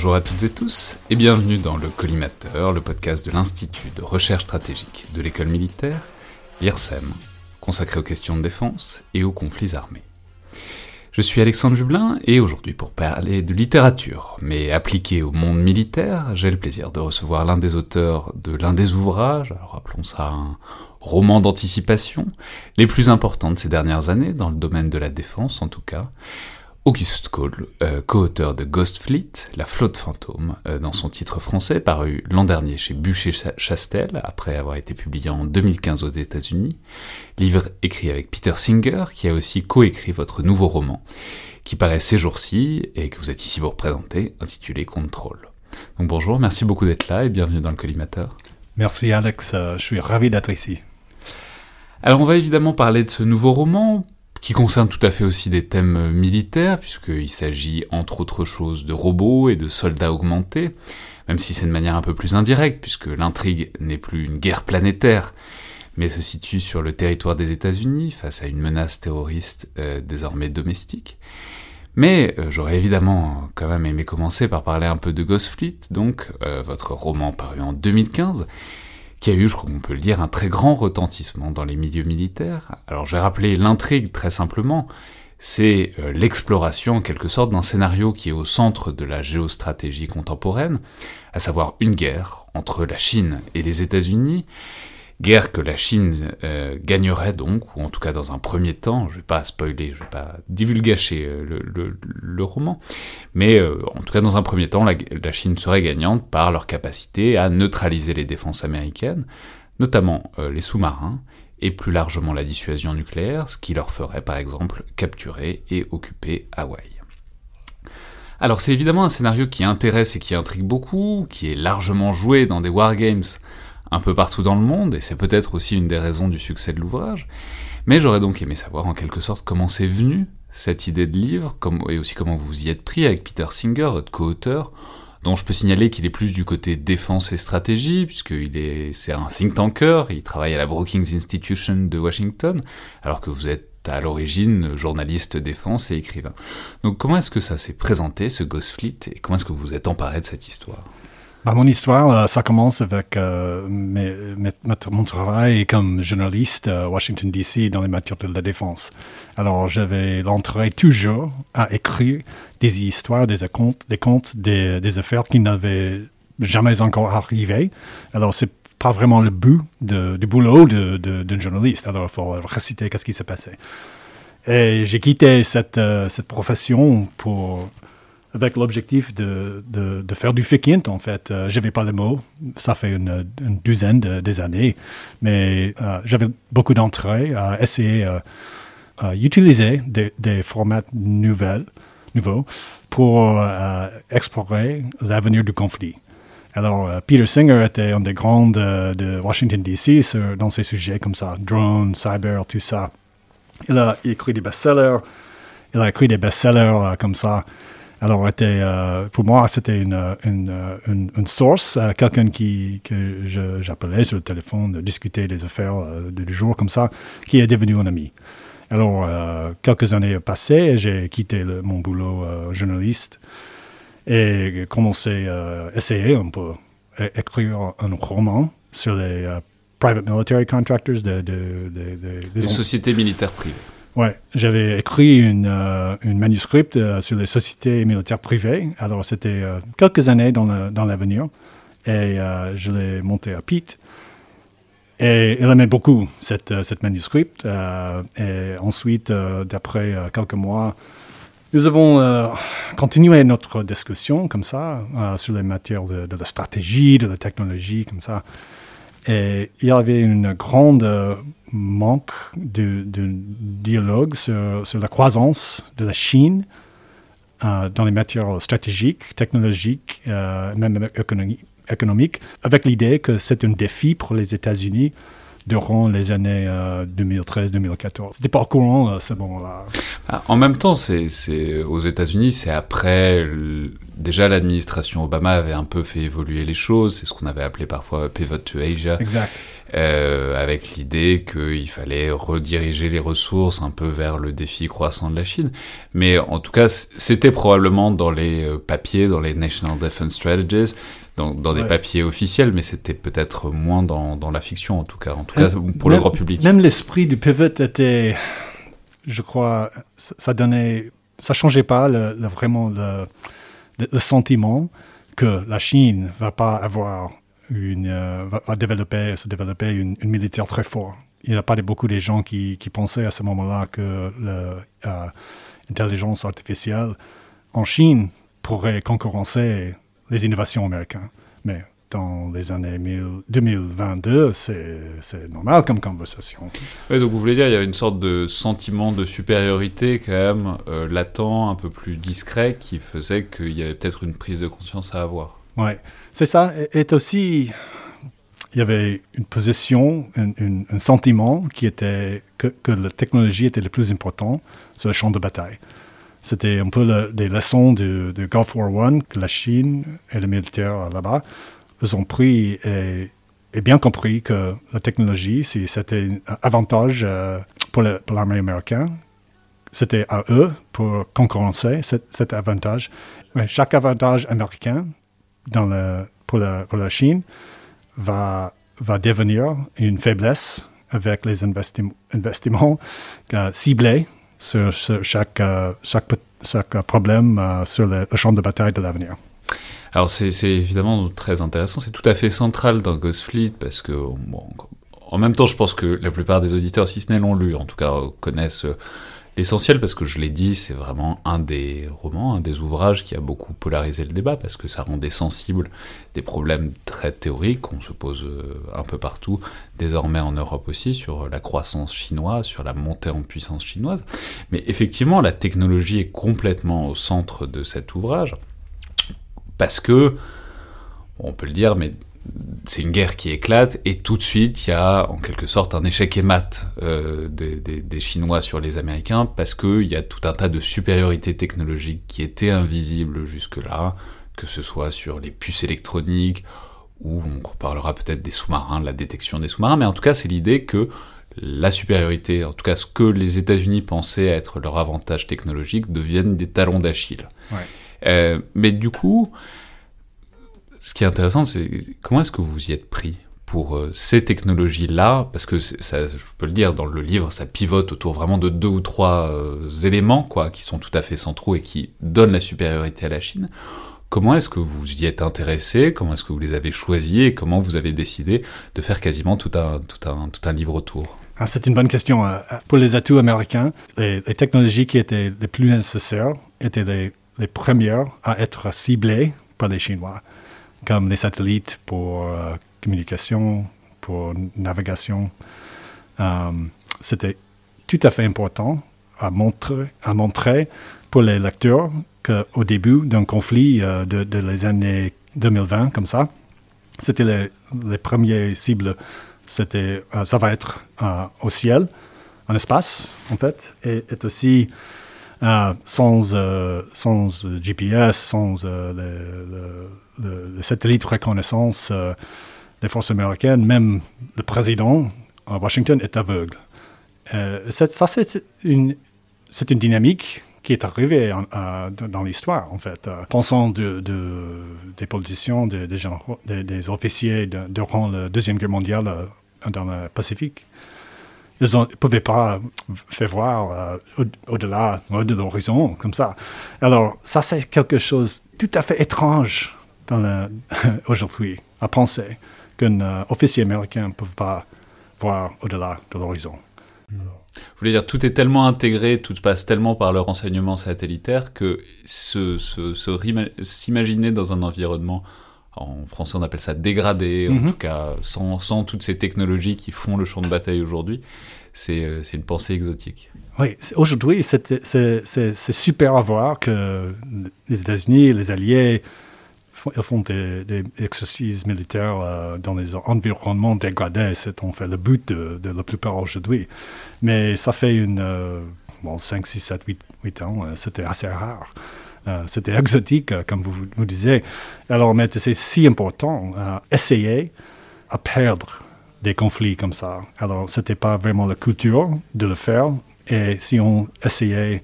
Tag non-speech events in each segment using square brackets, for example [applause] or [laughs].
Bonjour à toutes et tous et bienvenue dans le Collimateur, le podcast de l'Institut de recherche stratégique de l'école militaire, l'IRSEM, consacré aux questions de défense et aux conflits armés. Je suis Alexandre Jublin et aujourd'hui pour parler de littérature, mais appliquée au monde militaire, j'ai le plaisir de recevoir l'un des auteurs de l'un des ouvrages, alors appelons ça un roman d'anticipation, les plus importants de ces dernières années, dans le domaine de la défense en tout cas, Auguste Cole, euh, co-auteur de Ghost Fleet, La flotte fantôme, euh, dans son titre français, paru l'an dernier chez Bûcher-Chastel, après avoir été publié en 2015 aux États-Unis. Livre écrit avec Peter Singer, qui a aussi co-écrit votre nouveau roman, qui paraît ces jours-ci et que vous êtes ici pour présenter, intitulé Control. Donc bonjour, merci beaucoup d'être là et bienvenue dans le collimateur. Merci Alex, euh, je suis ravi d'être ici. Alors on va évidemment parler de ce nouveau roman, qui concerne tout à fait aussi des thèmes militaires, puisqu'il s'agit entre autres choses de robots et de soldats augmentés, même si c'est de manière un peu plus indirecte, puisque l'intrigue n'est plus une guerre planétaire, mais se situe sur le territoire des États-Unis face à une menace terroriste euh, désormais domestique. Mais euh, j'aurais évidemment quand même aimé commencer par parler un peu de Ghost Fleet, donc euh, votre roman paru en 2015, qui a eu, je crois qu'on peut le dire, un très grand retentissement dans les milieux militaires. Alors je vais rappeler l'intrigue très simplement, c'est euh, l'exploration en quelque sorte d'un scénario qui est au centre de la géostratégie contemporaine, à savoir une guerre entre la Chine et les États-Unis, Guerre que la Chine euh, gagnerait donc, ou en tout cas dans un premier temps, je vais pas spoiler, je vais pas divulgacher euh, le, roman, mais euh, en tout cas dans un premier temps, la, la, Chine serait gagnante par leur capacité à neutraliser les défenses américaines, notamment les sous-marins, et plus largement la dissuasion nucléaire, ce qui leur ferait par exemple capturer et occuper Hawaï. Alors c'est évidemment un scénario qui intéresse et qui intrigue beaucoup, qui est largement joué dans des wargames un peu partout dans le monde, et c'est peut-être aussi une des raisons du succès de l'ouvrage. Mais j'aurais donc aimé savoir en quelque sorte comment c'est venu cette idée de livre, et aussi comment vous y êtes pris avec Peter Singer, votre co-auteur, dont je peux signaler qu'il est plus du côté défense et stratégie, puisqu'il est, c'est un think tanker, il travaille à la Brookings Institution de Washington, alors que vous êtes à l'origine journaliste défense et écrivain. Donc comment est-ce que ça s'est présenté, ce Ghost Fleet, et comment est-ce que vous vous êtes emparé de cette histoire? Bah, mon histoire, euh, ça commence avec euh, mon travail comme journaliste à Washington, D.C. dans les matières de la défense. Alors, j'avais l'entrée toujours à écrire des histoires, des contes, des, contes, des, affaires qui n'avaient jamais encore arrivé. Alors, c'est pas vraiment le but du boulot d'un journaliste. Alors, il faut réciter qu'est-ce qui s'est passé. Et j'ai quitté cette, euh, cette profession pour avec l'objectif de, de, faire du fiction, en fait. Euh, je n'avais pas le mot, ça fait une, douzaine de, des années, mais euh, j'avais beaucoup d'entrées à essayer d'utiliser euh, des, des, formats nouvelles, nouveaux pour explorer l'avenir du conflit. Alors, Peter Singer était un des grands de Washington, D.C. dans ces sujets comme ça, drones, cyber, tout ça. Il a écrit des best-sellers, il a écrit des best-sellers comme ça. Alors, était, euh, pour moi, c'était une, une, une, source, euh, quelqu'un qui, que j'appelais sur le téléphone, discuter des affaires euh, du jour comme ça, qui est devenu un ami. Alors, quelques années passées, j'ai quitté mon boulot journaliste et commencé à essayer un peu écrire un roman sur les private military contractors, de, des sociétés militaires privées. Ouais, j'avais écrit une, euh, euh, sur les sociétés militaires privées. Alors, c'était euh, quelques années dans l'avenir. et je l'ai monté à Pete. Et il aimait beaucoup cette, cette manuscrit. et ensuite, d'après quelques mois, nous avons continué notre discussion comme ça, sur les matières de, de, la stratégie, de la technologie, comme ça. Et il y avait une grande euh, manque de, dialogue sur, la croissance de la Chine euh, dans les matières stratégiques, technologiques, euh, même économiques, avec l'idée que c'est un défi pour les États-Unis durant les années 2013-2014. C'était pas courant à ce moment-là. Ah, en même temps, c'est aux États-Unis, c'est après déjà l'administration Obama avait un peu fait évoluer les choses, c'est ce qu'on avait appelé parfois pivot to Asia. Exact. Euh, avec l'idée qu'il fallait rediriger les ressources un peu vers le défi croissant de la Chine. Mais en tout cas, c'était probablement dans les euh, papiers, dans les National Defense Strategies, dans, des papiers officiels, mais c'était peut-être moins dans, dans, la fiction, en tout cas, en tout cas pour le grand public. Même l'esprit du pivot était, je crois, ça donnait, ça changeait pas le, vraiment le le, sentiment que la Chine va pas avoir une, euh, va, développer, se développer une, militaire très forte. Il n'y a pas beaucoup de gens qui, qui pensaient à ce moment-là que l'intelligence euh, artificielle en Chine pourrait concurrencer les innovations américaines. Mais dans les années 2022, c'est normal comme conversation. Oui, donc vous voulez dire il y a une sorte de sentiment de supériorité quand même euh, latent, un peu plus discret, qui faisait qu'il y avait peut-être une prise de conscience à avoir. Oui, c'est ça. Et, aussi, il y avait une position, un, sentiment qui était que, la technologie était le plus important sur le champ de bataille. C'était un peu des leçons de, Gulf War I que la Chine et les militaires là-bas ont pris et, bien compris que la technologie, si c'était un avantage euh, pour l'armée américaine, c'était à eux pour concurrencer cet, avantage. Mais chaque avantage américain dans le, pour, la, pour la Chine va, va devenir une faiblesse avec les investissements euh, ciblés sur, chaque, euh, chaque, problème sur le champ de bataille de l'avenir. Alors c'est évidemment très intéressant, c'est tout à fait central dans Ghost Fleet parce que en même temps je pense que la plupart des auditeurs, si ce n'est l'ont lu, en tout cas connaissent l'essentiel parce que je l'ai dit, c'est vraiment un des romans, un des ouvrages qui a beaucoup polarisé le débat parce que ça rendait sensible des problèmes très théoriques qu'on se pose euh, un peu partout, désormais en Europe aussi, sur la croissance chinoise, sur la montée en puissance chinoise. Mais effectivement, la technologie est complètement au centre de cet ouvrage parce que, on peut le dire, mais c'est une guerre qui éclate et tout de suite il y a en quelque sorte un échec émat euh, des, Chinois sur les Américains parce qu'il y a tout un tas de supériorités technologiques qui étaient invisibles jusque-là, que ce soit sur les puces électroniques ou on reparlera peut-être des sous-marins, la détection des sous-marins, mais en tout cas c'est l'idée que la supériorité, en tout cas ce que les États-Unis pensaient être leur avantage technologique, deviennent des talons d'Achille. Euh, mais du coup, ce qui est intéressant, c'est comment est-ce que vous y êtes pris pour euh, ces technologies-là, parce que je peux le dire dans le livre, ça pivote autour vraiment de deux ou trois euh, éléments, quoi, qui sont tout à fait centraux et qui donnent la supériorité à la Chine. Comment est-ce que vous y êtes intéressé Comment est-ce que vous les avez choisis? Et comment vous avez décidé de faire quasiment tout un, tout un, tout un livre autour? Ah, C'est une bonne question. Pour les atouts américains, les, les, technologies qui étaient les plus nécessaires étaient les premières à être ciblées par les Chinois, comme les satellites pour euh, communication, pour navigation. Euh, c'était tout à fait important à montrer, pour les lecteurs qu'au début d'un conflit euh, de, les années 2020, comme ça, c'était les, les premières cibles. C'était, ça va être au ciel, en espace, en fait, et aussi euh, sans, euh, sans GPS, sans euh, le, le, le, satellite reconnaissance des forces américaines, même le président à Washington est aveugle. ça, c'est une, une dynamique qui est arrivé dans l'histoire, en fait. pensons de, des politiciens, des, officiers durant la Deuxième Guerre mondiale dans le Pacifique ils ne pouvaient pas faire voir au-delà de l'horizon, comme ça. Alors, ça, c'est quelque chose tout à fait étrange [laughs] aujourd'hui, à penser qu'un euh, officier américain ne peut pas voir au-delà de l'horizon. Vous voulez dire, tout est tellement intégré, tout passe tellement par le renseignement satellitaire que s'imaginer dans un environnement, en français on appelle ça dégradé, en mhm. tout cas sans, sans, toutes ces technologies qui font le champ de bataille aujourd'hui, c'est euh, une pensée exotique. Oui, aujourd'hui c'est super à voir que les États-Unis, les Alliés, ils font des, exercices militaires euh, dans les environnements dégradés. C'est en fait le but de, la plupart aujourd'hui. Mais ça fait une, euh, bon, 5, 6, 7, 8, 8 ans, euh, c'était assez rare. C'était exotique, comme vous, vous disiez. Alors, mais c'est si important, essayer à perdre des conflits comme ça. Alors, ce n'était pas vraiment la culture de le faire. Et si on essayait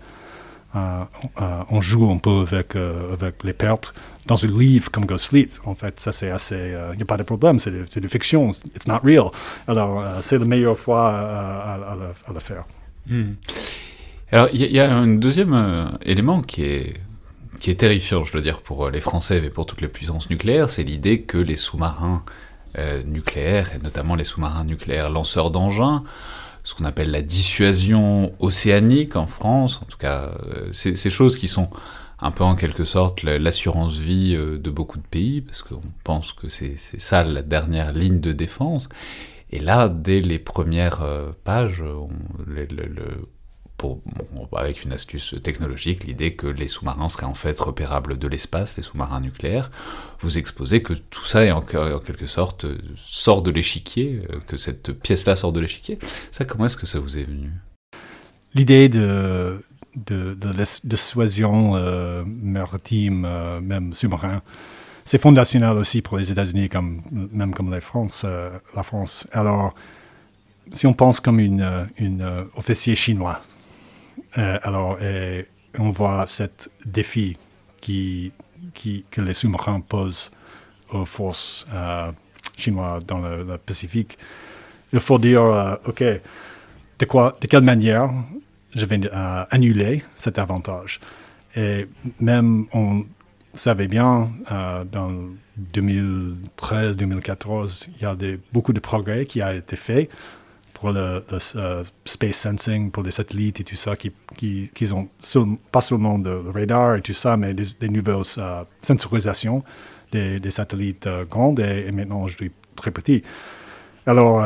on joue un peu avec, euh, avec les pertes. Dans un livre comme Ghost Fleet, en fait, ça c'est assez. Il euh, n'y a pas de problème, c'est de, de, fiction, it's not real. Alors, euh, c'est la meilleure fois à, le, faire. Hmm. Alors, il y, a un deuxième élément qui est, qui est terrifiant, je veux dire, pour les Français et pour toutes les puissances nucléaires, c'est l'idée que les sous-marins nucléaires, et notamment les sous-marins nucléaires lanceurs d'engins, ce qu'on appelle la dissuasion océanique en France, en tout cas, euh, ces choses qui sont un peu en quelque sorte l'assurance vie euh, de beaucoup de pays, parce qu'on pense que c'est ça la dernière ligne de défense. Et là, dès les premières euh, pages, avec une astuce technologique, l'idée que les sous-marins seraient en fait repérables de l'espace, les sous-marins nucléaires, vous exposez que tout ça est en, quelque sorte euh, sort de l'échiquier, euh, que cette pièce-là sort de l'échiquier. Ça, comment est-ce que ça vous est venu? L'idée de, de, de dissuasion euh, maritime, même sous-marin, c'est fondationnel aussi pour les États-Unis, comme, même comme la France. la France. Alors, si on pense comme une, une officier chinois, euh, alors, on voit cet défi qui, que les sous-marins posent aux forces euh, chinoises dans le, Pacifique. Il faut dire, euh, OK, de, quoi, de quelle manière je vais annuler cet avantage? Et même on savait bien, dans 2013-2014, il y a beaucoup de progrès qui ont été faits pour le, euh, space sensing, pour les satellites et tout ça, qui, qui, qui ont pas seulement le radar et tout ça, mais des, nouvelles euh, sensorisations des, satellites euh, grands et, maintenant je dis très petits. Alors,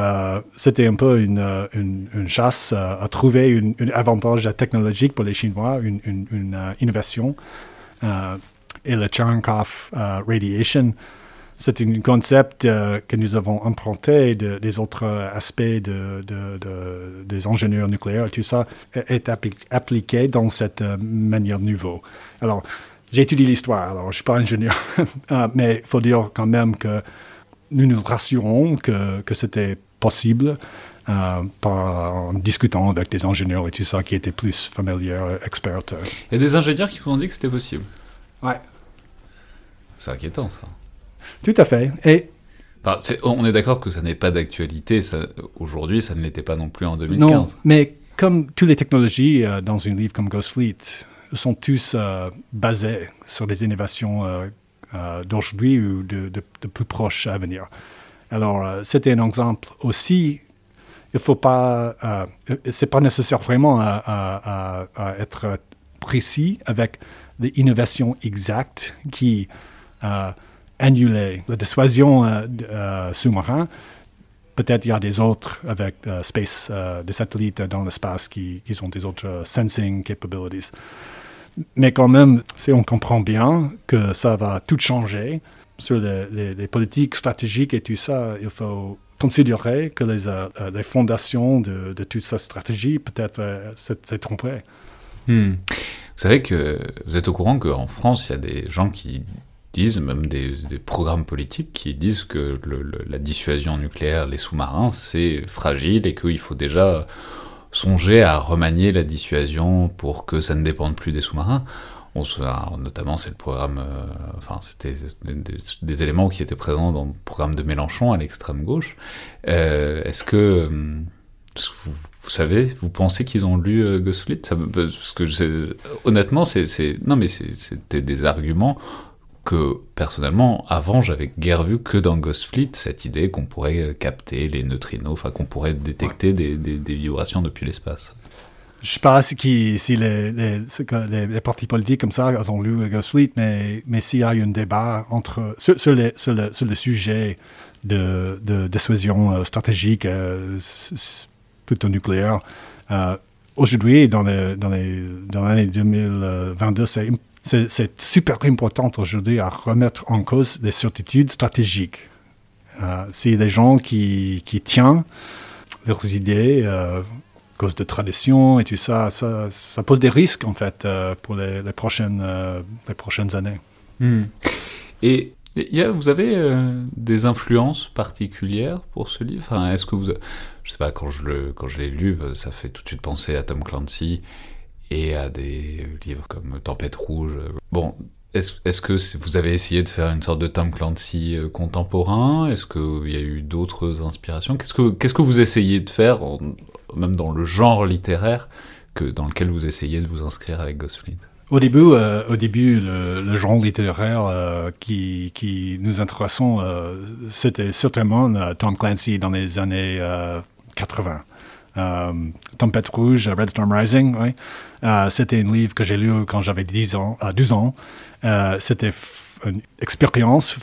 c'était un peu une, une, chasse à trouver un avantage technologique pour les Chinois, une, une innovation. et le Cherenkov Radiation, c'est un concept euh, que nous avons emprunté des autres aspects de, des ingénieurs nucléaires, tout ça est appliqué dans cette euh, manière nouvelle. Alors, j'ai étudié l'histoire, alors je ne suis pas ingénieur, [laughs] euh, mais il faut dire quand même que nous nous rassurons que, que c'était possible par, en discutant avec des ingénieurs et tout ça qui étaient plus familiers, experts. Il y a des ingénieurs qui vous ont dit que c'était possible? Ouais. C'est inquiétant ça. Tout à fait. Et on est d'accord que ça n'est pas d'actualité. Aujourd'hui, ça ne l'était pas non plus en 2015. Non, mais comme toutes les technologies euh, dans un livre comme Ghost Fleet sont tous euh, basées sur des innovations euh, d'aujourd'hui ou de, de, plus proches à venir. Alors, c'était un exemple aussi. Il faut pas. c'est pas nécessaire vraiment à, à, être précis avec des innovations exactes qui annuler la dissuasion euh, euh, sous-marin. Peut-être il y a des autres avec euh, space, des satellites dans l'espace qui, qui ont des autres sensing capabilities. Mais quand même, si on comprend bien que ça va tout changer sur les, politiques stratégiques et tout ça, il faut considérer que les, les fondations de, de, toute cette stratégie peut-être s'est trompées. Hmm. Vous savez que vous êtes au courant qu'en France, il y a des gens qui disent, même des, programmes politiques qui disent que la dissuasion nucléaire, les sous-marins, c'est fragile et qu'il faut déjà songé à remanier la dissuasion pour que ça ne dépende plus des sous-marins. Notamment, c'est le programme, euh, enfin, c'était des, éléments qui étaient présents dans le programme de Mélenchon à l'extrême gauche. Euh, est-ce que, vous, savez, vous pensez qu'ils ont lu que honnêtement, c'est, non, mais c'était des arguments que personnellement, avant, j'avais guère vu que dans Ghost Fleet cette idée qu'on pourrait capter les neutrinos, enfin qu'on pourrait détecter des, vibrations depuis l'espace. Je sais pas si, les, les, les, partis politiques comme ça ont lu Ghost Fleet, mais, mais s'il y a eu un débat entre, sur, sur, sur, le, sur le, sujet de, de dissuasion euh, stratégique, euh, plutôt nucléaire, euh, aujourd'hui, dans l'année dans dans 2022, c'est c'est super important aujourd'hui à remettre en cause les certitudes stratégiques. Euh, c'est des gens qui, qui tiennent leurs idées euh, cause de tradition et tout ça, ça, pose des risques en fait euh, pour les, prochaines, les prochaines années. Hmm. Et y a, vous avez des influences particulières pour ce livre? Enfin, Est-ce que vous, je sais pas, quand je le, quand je l'ai lu, ça fait tout de suite penser à Tom Clancy et à des livres comme Tempête Rouge. Bon, est-ce que vous avez essayé de faire une sorte de Tom Clancy euh, contemporain? Est-ce qu'il y a eu d'autres inspirations? Qu'est-ce que vous essayez de faire, même dans le genre littéraire, que, dans lequel vous essayez de vous inscrire avec Ghostfleet au début, euh, au début, le, genre littéraire euh, qui, qui nous intéressons, c'était certainement Tom Clancy dans les années 80. Tempête Rouge, Red Storm Rising. Euh, c'était un livre que j'ai lu quand j'avais 10 ans, 12 euh, ans. Euh, c'était une expérience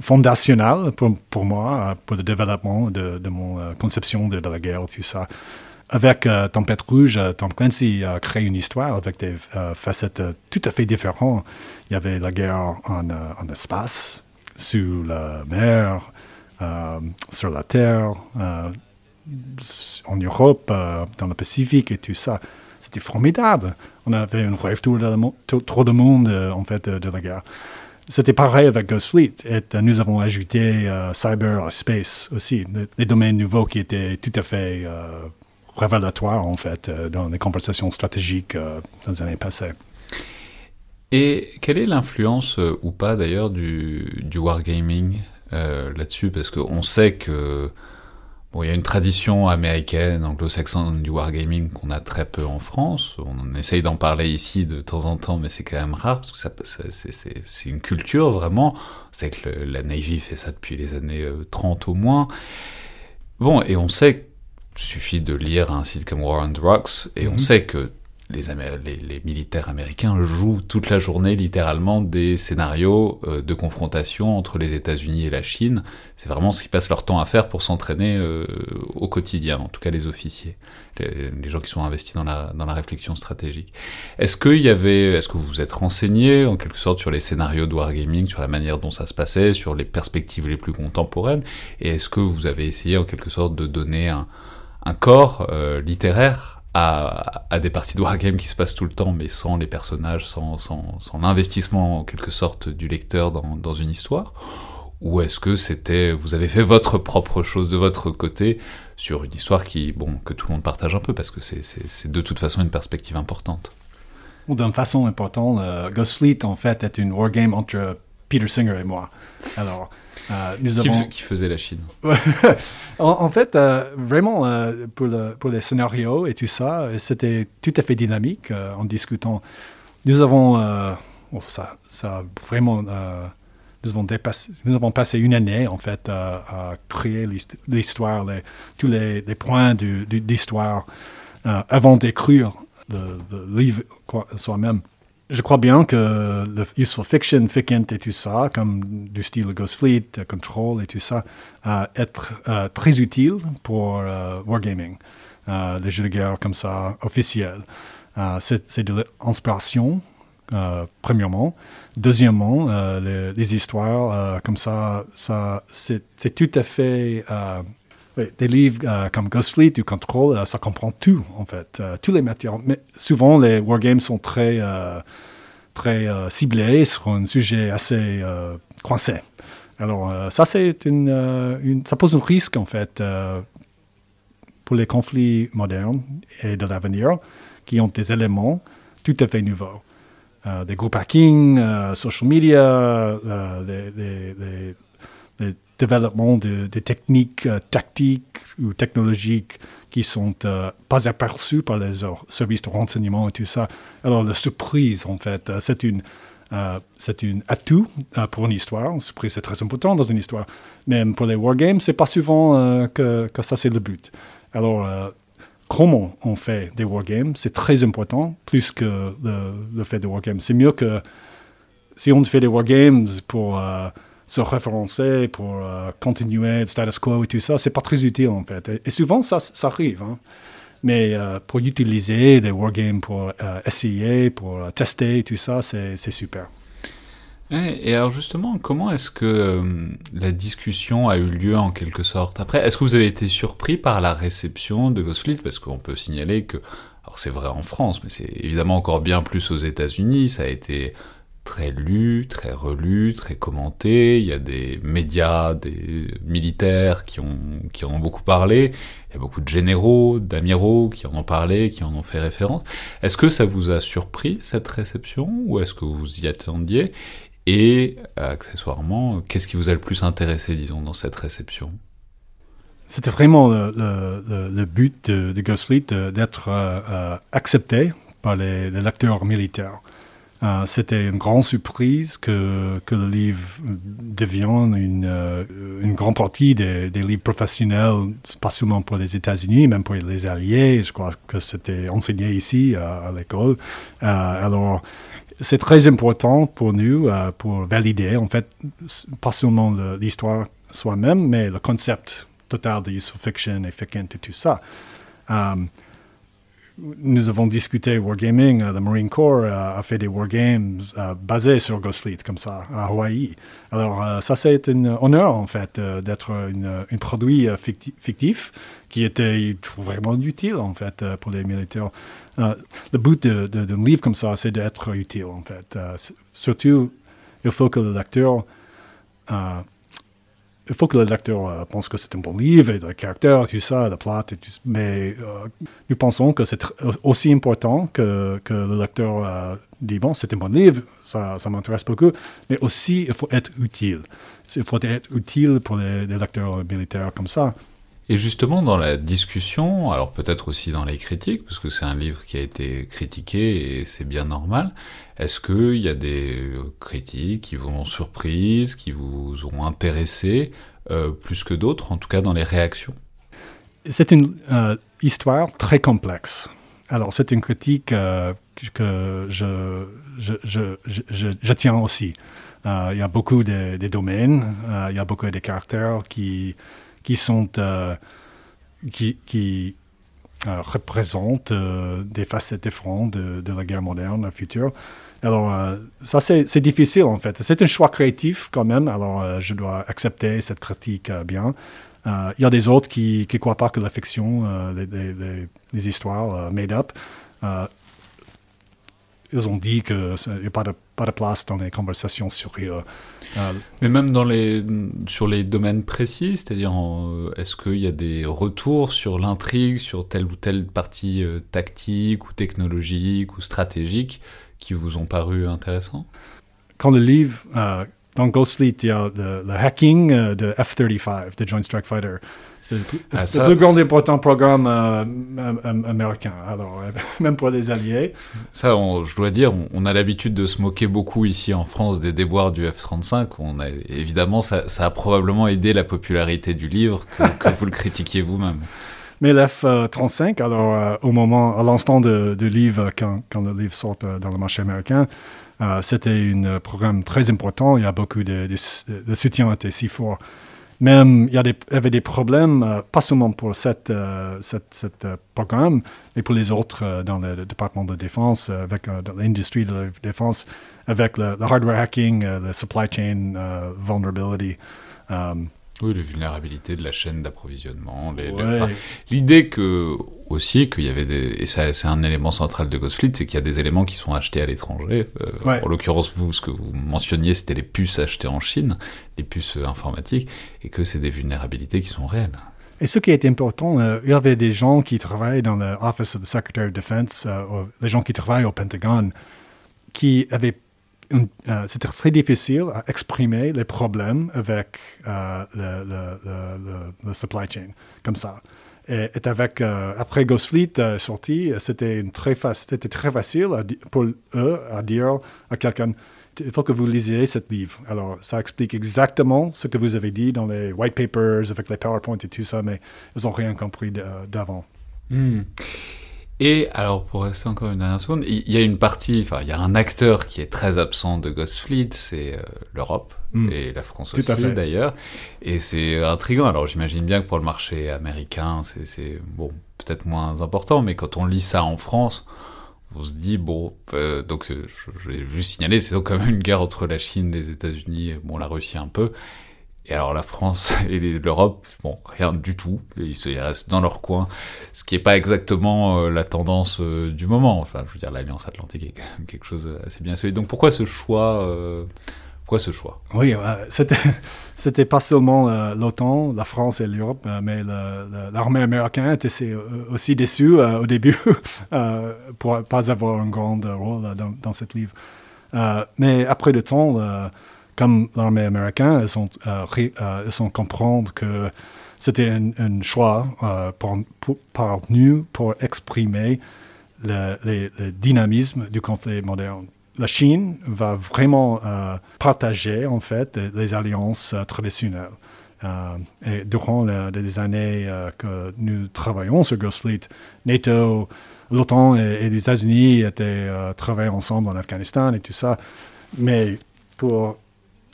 fondationnelle pour, moi, pour le développement de, de mon conception de, la guerre, tout ça. Avec Tempête Rouge, Tom Clancy a créé une histoire avec des facettes tout à fait différentes. Il y avait la guerre en, en espace, sous la mer, sur la terre, en Europe, dans le Pacifique et tout ça. C'était formidable. On avait un rêve tout le, trop de monde, euh, en fait, de, la guerre. C'était pareil avec Ghost Fleet. Et euh, nous avons ajouté euh, cyber space aussi, des domaines nouveaux qui étaient tout à fait révélatoires, en fait, dans les conversations stratégiques dans les années passées. Et quelle est l'influence ou pas d'ailleurs du, du wargaming là-dessus? Parce qu'on sait que Bon, il y a une tradition américaine, anglo-saxonne du wargaming qu'on a très peu en France. On essaye d'en parler ici de temps en temps, mais c'est quand même rare parce que c'est une culture vraiment. C'est que la Navy fait ça depuis les années 30 euh, au moins. Bon, et on sait, il suffit de lire un site comme War on Rocks, et on mhm. sait que les, les, militaires américains jouent toute la journée littéralement des scénarios euh, de confrontation entre les États-Unis et la Chine. C'est vraiment ce qu'ils passent leur temps à faire pour s'entraîner euh, au quotidien, en tout cas les officiers, les, gens qui sont investis dans la, réflexion stratégique. Est-ce qu'il y avait, est-ce que vous vous êtes renseigné en quelque sorte sur les scénarios de wargaming, sur la manière dont ça se passait, sur les perspectives les plus contemporaines, et est-ce que vous avez essayé en quelque sorte de donner un, un corps euh, littéraire à, des parties de wargame qui se passent tout le temps, mais sans les personnages, sans, l'investissement en quelque sorte du lecteur dans, une histoire? Ou est-ce que c'était, vous avez fait votre propre chose de votre côté sur une histoire qui, bon, que tout le monde partage un peu, parce que c'est de toute façon une perspective importante? D'une façon importante, euh, Ghostfleet en fait est une wargame entre Peter Singer et moi. Alors, euh, qui, faisait la Chine. [laughs] en, fait, euh, vraiment, euh, pour, le, pour, les scénarios et tout ça, c'était tout à fait dynamique en discutant. Nous avons, oh, ça, ça vraiment, nous avons, dépassé, nous avons passé une année, en fait, à créer l'histoire, tous les, les, points d'histoire avant d'écrire le, le livre soi-même je crois bien que le useful fiction, Ficant et tout ça, comme du style Ghost Fleet, Control et tout ça, euh, être euh, très utile pour euh, wargaming, euh, les jeux de guerre comme ça, officiels. c'est de l'inspiration, premièrement. Deuxièmement, les, les, histoires comme ça, ça c'est tout à fait des livres euh, comme Ghost Fleet ou Control, euh, ça comprend tout, en fait, euh, tous les matières. Mais souvent, les wargames sont très, très ciblés sur un sujet assez coincé. Alors, ça, pose un risque, en fait, pour les conflits modernes et de l'avenir qui ont des éléments tout à fait nouveaux. Euh, des groupes hacking, euh, social media, euh, les, développements de, techniques tactiques ou technologiques qui sont pas aperçus par les services de renseignement et tout ça. Alors la surprise, en fait, c'est une c'est un atout pour une histoire. Une surprise, c'est très important dans une histoire. Même pour les wargames, c'est pas souvent que, que, ça, c'est le but. Alors, comment on fait des wargames, c'est très important, plus que le, fait des wargames. C'est mieux que si on fait des wargames pour euh, se référencer, pour euh, continuer le status quo et tout ça, c'est pas très utile en fait. Et, souvent, ça, arrive. Hein. Mais euh, pour utiliser des wargames, pour essayer, pour tester et tout ça, c'est super. Et alors justement, comment est-ce que euh, la discussion a eu lieu en quelque sorte? Après, est-ce que vous avez été surpris par la réception de Ghostfleet Parce qu'on peut signaler que, alors c'est vrai en France, mais c'est évidemment encore bien plus aux États-Unis, ça a été très lu, très relu, très commenté. Il y a des médias, des militaires qui, ont, en ont beaucoup parlé. Il y a beaucoup de généraux, d'amiraux qui en ont parlé, qui en ont fait référence. Est-ce que ça vous a surpris cette réception ou est-ce que vous y attendiez? Et accessoirement, qu'est-ce qui vous a le plus intéressé, disons, dans cette réception? C'était vraiment le, but de, de Ghostfleet d'être euh, euh, accepté par les, lecteurs militaires. Euh, c'était une grande surprise que, le livre devienne une, une grande partie des, livres professionnels, pas seulement pour les États-Unis, même pour les Alliés. Je crois que c'était enseigné ici à, l'école. alors, c'est très important pour nous, euh, pour valider, en fait, pas seulement l'histoire soi-même, mais le concept total de useful fiction et fiction et tout ça. Euh, nous avons discuté wargaming, euh, le Marine Corps a fait des wargames basés sur Ghost Fleet, comme ça, à Hawaï. Alors, ça, c'est un honneur, en fait, d'être un produit fictif qui était vraiment utile, en fait, pour les militaires. Euh, le but d'un livre comme ça, c'est d'être utile, en fait. Euh, surtout, il faut que le lecteur, euh, il faut que le lecteur pense que c'est un bon livre, et le caractère, tout ça, le plot, mais nous pensons que c'est aussi important que, que le lecteur dit, bon, c'est un bon livre, ça, ça m'intéresse beaucoup, mais aussi, il faut être utile. Il faut être utile pour les lecteurs militaires comme ça. Et justement, dans la discussion, alors peut-être aussi dans les critiques, parce que c'est un livre qui a été critiqué et c'est bien normal, est-ce qu'il y a des critiques qui vous ont surprise, qui vous ont intéressé, euh, plus que d'autres, en tout cas dans les réactions? C'est une euh, histoire très complexe. Alors, c'est une critique euh, que je, je, tiens aussi. il y a beaucoup de domaines, il y a beaucoup de caractères qui qui sont euh, qui, qui euh, représentent euh, des facettes différentes de, de, la guerre moderne future. Alors, ça, c'est difficile, en fait. C'est un choix créatif, quand même. Alors, je dois accepter cette critique bien. Il y a des autres qui ne croient pas que la fiction, les, histoires made up, ils ont dit qu'il n'y a pas de, pas de place dans les conversations sur eux. Euh, Mais même dans les, sur les domaines précis, c'est-à-dire est-ce qu'il y a des retours sur l'intrigue, sur telle ou telle partie euh, tactique ou technologique ou stratégique qui vous ont paru intéressants Quand le livre, euh, dans Ghost Fleet, il y a le, hacking de F-35, de Joint Strike Fighter. C'est le, ah, plus grand important programme euh, américain, alors euh, [laughs] même pour les alliés. Ça, je dois dire, on, a l'habitude de se moquer beaucoup ici en France des déboires du F-35. On a, évidemment, ça, a probablement aidé la popularité du livre que, [laughs] vous le critiquiez vous-même. Mais l'F-35, alors euh, au moment, à l'instant de, livre, quand, quand, le livre sort dans le marché américain, c'était un programme très important. Il y a beaucoup de, de, de soutien était si fort même, il y, avait des problèmes, euh, pas seulement pour cette, euh, euh, programme, mais pour les autres dans le, département de défense, avec l'industrie de la défense, avec le, hardware hacking, le supply chain vulnerability. Oui, les vulnérabilités de la chaîne d'approvisionnement. L'idée que aussi qu'il y avait des et c'est un élément central de Ghostfleet, c'est qu'il y a des éléments qui sont achetés à l'étranger. Euh, en l'occurrence, vous, ce que vous mentionniez, c'était les puces achetées en Chine, les puces informatiques, et que c'est des vulnérabilités qui sont réelles. Et ce qui est important, euh, il y avait des gens qui travaillent dans l'Office of the Secretary of Defense, euh, les gens qui travaillent au Pentagone, qui avaient euh, c'était très difficile à exprimer les problèmes avec le, le, supply chain, comme ça. Et, avec, après Ghost Fleet sorti, c'était très, facile pour eux à dire à quelqu'un il faut que vous lisiez ce livre. Alors, ça explique exactement ce que vous avez dit dans les white papers, avec les PowerPoint et tout ça, mais ils n'ont rien compris d'avant. Hmm. Et alors, pour rester encore une dernière seconde, il y a une partie, enfin, il y a un acteur qui est très absent de Ghost Fleet, c'est euh, l'Europe hmm. et la France aussi d'ailleurs. Et c'est intriguant. Alors, j'imagine bien que pour le marché américain, c'est bon, peut-être moins important, mais quand on lit ça en France, on se dit, bon, euh, donc euh, je, vais juste signaler, c'est quand même une guerre entre la Chine, les États-Unis, bon, la Russie un peu. Et alors la France [laughs] et l'Europe, bon, rien du tout. Ils, restent dans leur coin, ce qui n'est pas exactement euh, la tendance du moment. Enfin, je veux dire, l'Alliance Atlantique est quand même quelque chose assez bien solide. Donc pourquoi ce choix pourquoi ce choix? Oui, [laughs] c'était, pas seulement euh, l'OTAN, la France et l'Europe, euh, mais l'armée américaine était aussi déçue euh, au début [laughs] pour pas avoir un grand rôle dans, dans ce livre. mais après le temps, comme l'armée américaine, ils ont, ils ont comprendre que c'était un, choix par, par, nous pour exprimer le, dynamisme du conflit moderne la Chine va vraiment euh, partager en fait les alliances euh, traditionnelles. Euh, et durant les années que nous travaillons sur Ghost Fleet, NATO, l'OTAN et, les États-Unis étaient travaillés ensemble en Afghanistan et tout ça. Mais pour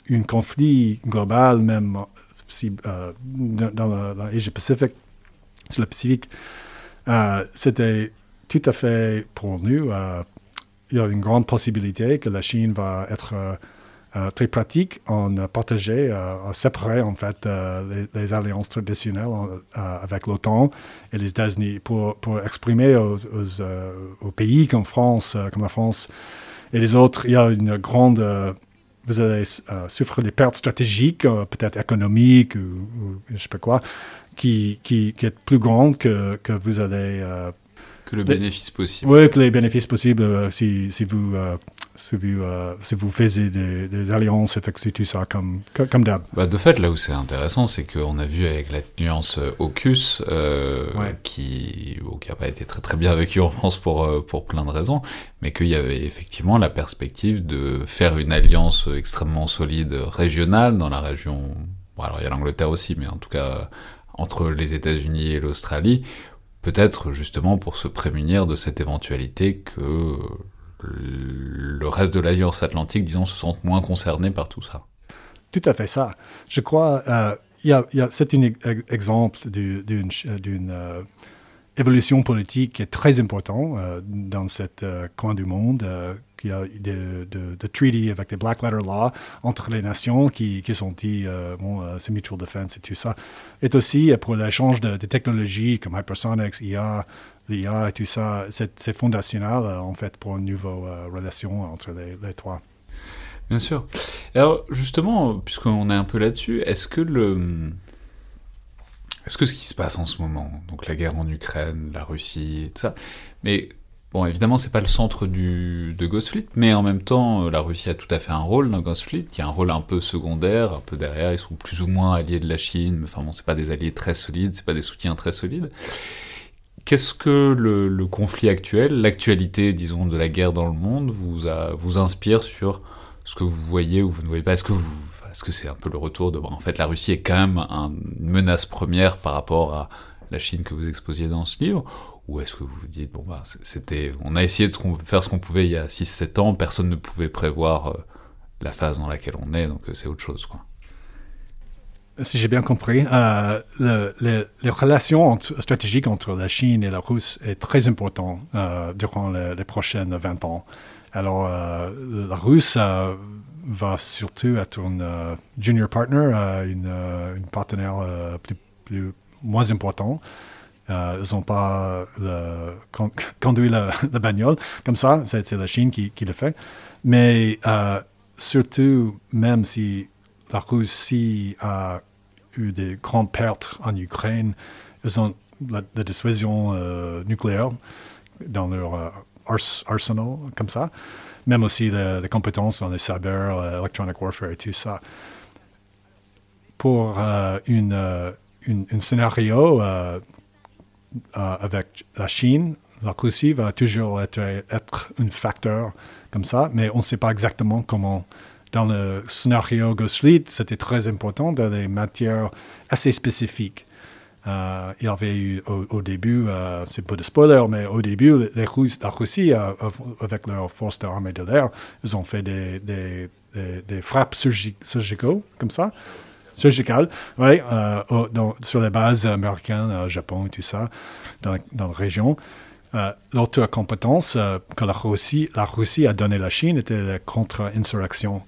un conflit global, même si, dans l'Asie-Pacifique, sur le Pacifique, c'était tout à fait pour nous il y a une grande possibilité que la Chine va être euh, euh, très pratique en partager, euh, en séparer en fait les, alliances traditionnelles avec l'OTAN et les États-Unis pour, pour exprimer aux, aux, pays comme France, comme la France et les autres, il y a une grande vous allez souffrir des pertes stratégiques, peut-être économiques ou, je ne sais pas quoi, qui, qui, qui, est plus grande que, que vous allez que le bénéfice possible. Oui, que les bénéfices possibles, euh, si, si, vous, euh, si, vous, euh, si vous faisiez des, des alliances, c'est tout ça comme, comme d'hab. Bah, de fait, là où c'est intéressant, c'est qu'on a vu avec la nuance AUKUS, qui n'a pas été très très bien vécu en France pour, pour plein de raisons, mais qu'il y avait effectivement la perspective de faire une alliance extrêmement solide régionale dans la région. Bon, alors il y a l'Angleterre aussi, mais en tout cas entre les États-Unis et l'Australie, Peut-être justement pour se prémunir de cette éventualité que le reste de l'Alliance Atlantique, disons, se sente moins concerné par tout ça. Tout à fait ça. Je crois, euh, c'est un exemple d'une euh, évolution politique qui est très importante euh, dans ce coin du monde il y a de, de, de treaty avec les Black Letter Law entre les nations qui, qui sont dit, euh, bon, euh, c'est mutual defense et tout ça, est aussi euh, pour l'échange de, technologies comme hypersonics, IA, l'IA et tout ça, c'est fondationnel en fait pour une nouvelle relation entre les, trois. Bien sûr. Alors justement, puisqu'on est un peu là-dessus, est-ce que le... Est-ce que ce qui se passe en ce moment, donc la guerre en Ukraine, la Russie, tout ça, mais Bon, évidemment, c'est pas le centre du, de Ghost Fleet, mais en même temps, euh, la Russie a tout à fait un rôle dans Ghost Fleet, qui a un rôle un peu secondaire, un peu derrière. Ils sont plus ou moins alliés de la Chine, enfin bon, c'est pas des alliés très solides, c'est pas des soutiens très solides. Qu'est-ce que le, conflit actuel, l'actualité, disons, de la guerre dans le monde, vous, inspire sur ce que vous voyez ou vous ne voyez pas? Est-ce que c'est un peu le retour de, en fait, la Russie est quand même une menace première par rapport à la Chine que vous exposiez dans ce livre? Ou est-ce que vous vous dites, bon, bah, c'était, on a essayé de faire ce qu'on pouvait il y a 6-7 ans, personne ne pouvait prévoir euh, la phase dans laquelle on est, donc euh, c'est autre chose, quoi. Si j'ai bien compris, euh, les relations stratégiques entre la Chine et la Russie est très important durant les, prochaines 20 ans. Alors, la Russie va surtout être un junior partner, une, une partenaire plus, moins important euh, ils n'ont pas conduit [laughs] la, bagnole. Comme ça, c'est la Chine qui, le fait. Mais euh, surtout, même si la Russie a eu des grandes pertes en Ukraine, ils ont la, dissuasion nucléaire dans leur arsenal, comme ça. Même aussi les, compétences dans les cyber, electronic warfare et tout ça. Pour une, un scénario avec la Chine, la Russie va toujours être, être un facteur comme ça, mais on ne sait pas exactement comment. Dans le scénario Ghost Fleet, c'était très important dans des matières assez spécifiques. Euh, il y avait eu au, début, euh, c'est pas de spoiler, mais au début, la Russie, euh, avec leurs forces d'armée de l'air, ils ont fait des, frappes surgicales, comme ça, surgicales, oui, sur les bases américaines, Japon et tout ça, dans la région. Euh, l'autre compétence euh, que la Russie, la Russie a donnée à la Chine était la contre-insurrection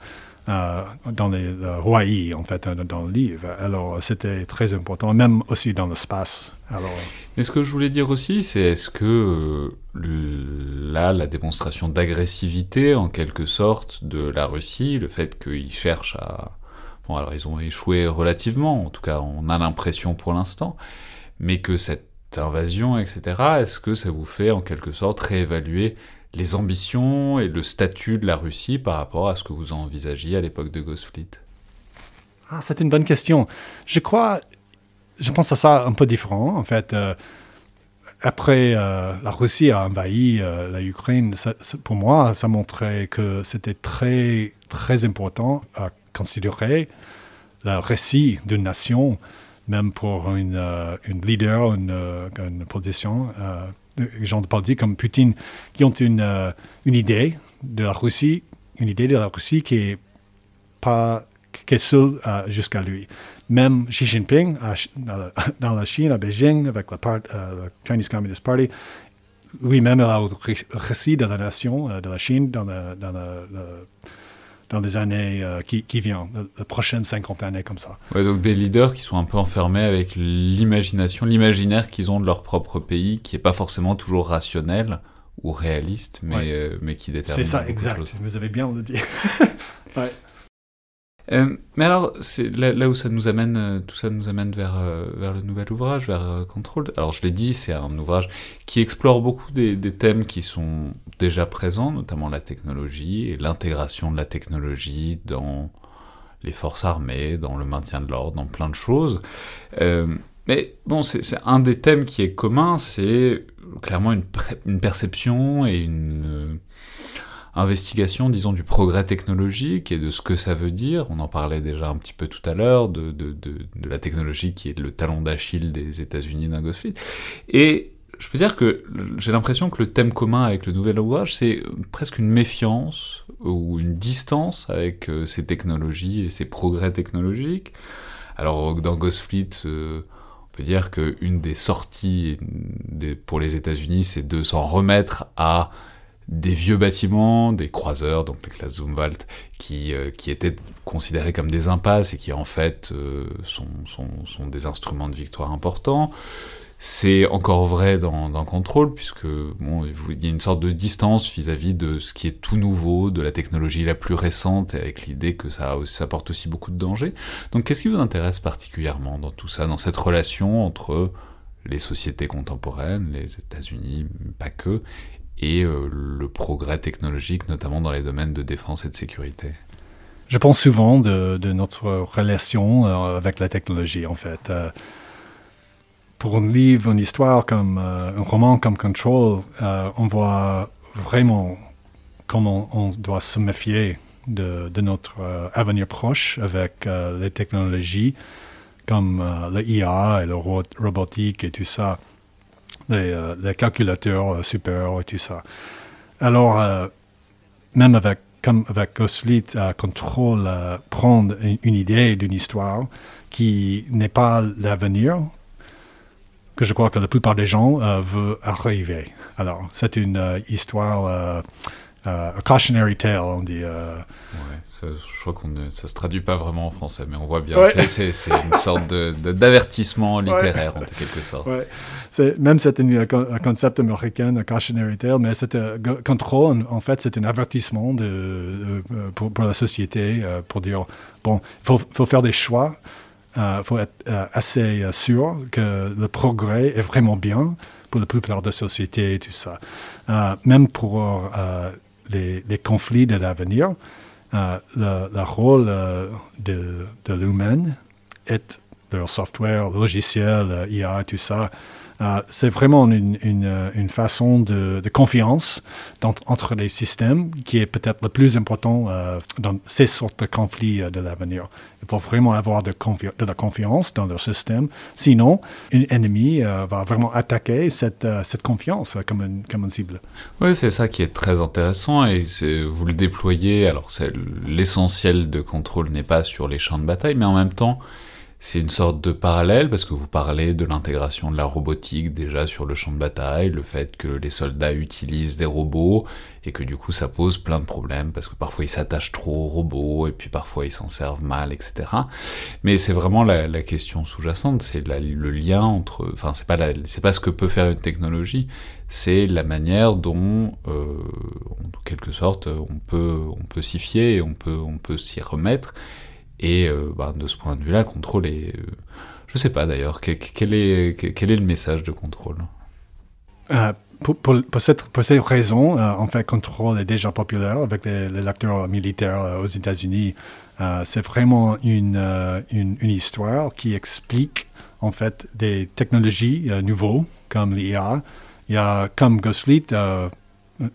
euh, dans le Hawaii, en fait, dans le livre. Alors, c'était très important, même aussi dans l'espace. Alors... Mais ce que je voulais dire aussi, c'est est-ce que là, la démonstration d'agressivité, en quelque sorte, de la Russie, le fait qu'ils cherchent à... Bon, alors ils ont échoué relativement, en tout cas, on a l'impression pour l'instant, mais que cette invasion, etc., est-ce que ça vous fait en quelque sorte réévaluer les ambitions et le statut de la Russie par rapport à ce que vous envisagiez à l'époque de Ghost Fleet ah, C'est une bonne question. Je crois, je pense à ça un peu différent. En fait, euh, après euh, la Russie a envahi euh, la Ukraine, pour moi, ça montrait que c'était très, très important à considérer le récit d'une nation même pour une, euh, leader, une, euh, une position, euh, gens de politique comme Poutine, qui ont une, une idée de la Russie, une idée de la Russie qui est pas qui est seule jusqu'à lui. Même Xi Jinping, [laughs] dans la Chine, à Beijing, avec la part, Chinese Communist Party, lui-même a récit de la nation, de la Chine, dans dans le dans les années euh, qui, qui viennent, les prochaines 50 années comme ça. Ouais, donc des leaders qui sont un peu enfermés avec l'imagination, l'imaginaire qu'ils ont de leur propre pays, qui n'est pas forcément toujours rationnel ou réaliste, mais, euh, mais qui détermine. C'est ça, exact. Vous avez bien le dit. [laughs] ouais. Euh, mais alors, c'est là, où ça nous amène, euh, tout ça nous amène vers, euh, vers le nouvel ouvrage, vers Control. Alors, je l'ai dit, c'est un ouvrage qui explore beaucoup des, thèmes qui sont déjà présents, notamment la technologie et l'intégration de la technologie dans les forces armées, dans le maintien de l'ordre, dans plein de choses. mais bon, c'est un des thèmes qui est commun, c'est clairement une, une, perception et une investigation, disons, du progrès technologique et de ce que ça veut dire. On en parlait déjà un petit peu tout à l'heure, de, de, de, la technologie qui est le talon d'Achille des États-Unis d'un Et je peux dire que j'ai l'impression que le thème commun avec le nouvel ouvrage, c'est presque une méfiance ou une distance avec euh, ces technologies et ces progrès technologiques. Alors dans Ghostfleet, euh, on peut dire qu'une des sorties pour les États-Unis, c'est de s'en remettre à des vieux bâtiments, des croiseurs, donc les classes Zumwalt, qui, euh, qui étaient considérés comme des impasses et qui en fait euh, sont, sont, des instruments de victoire importants. C'est encore vrai dans, dans Control, puisque bon, il y a une sorte de distance vis-à-vis de ce qui est tout nouveau, de la technologie la plus récente, avec l'idée que ça, ça apporte aussi beaucoup de dangers. Donc qu'est-ce qui vous intéresse particulièrement dans tout ça, dans cette relation entre les sociétés contemporaines, les États-Unis, pas que, et euh, le progrès technologique, notamment dans les domaines de défense et de sécurité Je pense souvent de, notre relation euh, avec la technologie, en fait. Euh, pour un livre, une histoire comme un roman comme Control, on voit vraiment comment on doit se méfier de, de notre avenir proche avec les technologies comme l'IA et la robotique et tout ça les, euh, les calculateurs euh, super et tout ça. Alors, euh, même avec, comme avec Ghostfleet, Control prendre une, idée d'une histoire qui n'est pas l'avenir, que je crois que la plupart des gens veulent arriver. Alors, c'est une histoire a cautionary tale, on dit. Euh. Ouais, ça, je crois qu'on ça se traduit pas vraiment en français, mais on voit bien. C'est, une sorte de, d'avertissement littéraire en quelque sorte. Ouais. C'est, même c'est un, concept américain, un cautionary tale, mais c'est un contrôle. En, fait, c'est un avertissement de, pour, pour, la société pour dire bon, il faut, faut, faire des choix. il faut être assez sûr que le progrès est vraiment bien pour la plupart des sociétés et tout ça. même pour les, conflits de l'avenir, le, rôle de, de l'humain est leur software, logiciel, IA, tout ça, euh, c'est vraiment une, une façon de, confiance entre les systèmes qui est peut-être le plus important euh, dans ces sortes de conflits euh, de l'avenir. Il faut vraiment avoir de, la confiance dans leur système. Sinon, un ennemi va vraiment attaquer cette, confiance comme une, comme une cible. Oui, c'est ça qui est très intéressant et vous le déployez. Alors, l'essentiel de contrôle n'est pas sur les champs de bataille, mais en même temps, c'est une sorte de parallèle parce que vous parlez de l'intégration de la robotique déjà sur le champ de bataille, le fait que les soldats utilisent des robots et que du coup ça pose plein de problèmes parce que parfois ils s'attachent trop aux robots et puis parfois ils s'en servent mal, etc. Mais c'est vraiment la, question sous-jacente, c'est le lien entre, enfin c'est pas c'est pas ce que peut faire une technologie, c'est la manière dont, euh, en quelque sorte, on peut on peut s'y fier on peut on peut s'y remettre et euh, bah, de ce point de vue-là, contrôle est... Euh, je sais pas d'ailleurs, quel, est, le message de contrôle? Euh, pour, pour, cette, pour, cette, raison, en fait, Control est déjà populaire avec les, acteurs militaires aux États-Unis. c'est vraiment une, histoire qui explique en fait des technologies nouveaux comme l'IA. Il y a comme Ghostfleet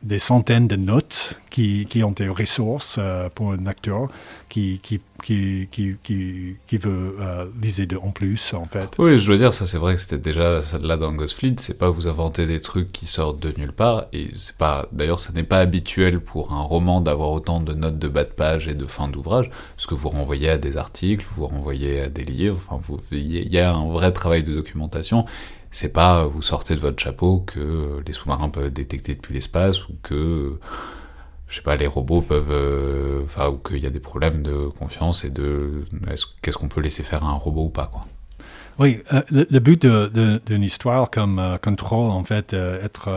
des centaines de notes qui, ont des ressources pour un acteur qui, qui, qui, qui, qui veut euh, liser de, en plus, en fait. Oui, je veux dire, ça c'est vrai que c'était déjà là dans Ghostfleet, c'est pas vous inventer des trucs qui sortent de nulle part, et c'est pas, d'ailleurs, ça n'est pas habituel pour un roman d'avoir autant de notes de bas de page et de fin d'ouvrage, parce que vous renvoyez à des articles, vous renvoyez à des livres, enfin, il y a un vrai travail de documentation, c'est pas vous sortez de votre chapeau que les sous-marins peuvent détecter depuis l'espace ou que je sais pas les robots peuvent euh, enfin ou qu'il y a des problèmes de confiance et de qu'est-ce qu'on peut laisser faire à un robot ou pas quoi. Oui, euh, le, but d'une histoire comme euh, Control, en fait, être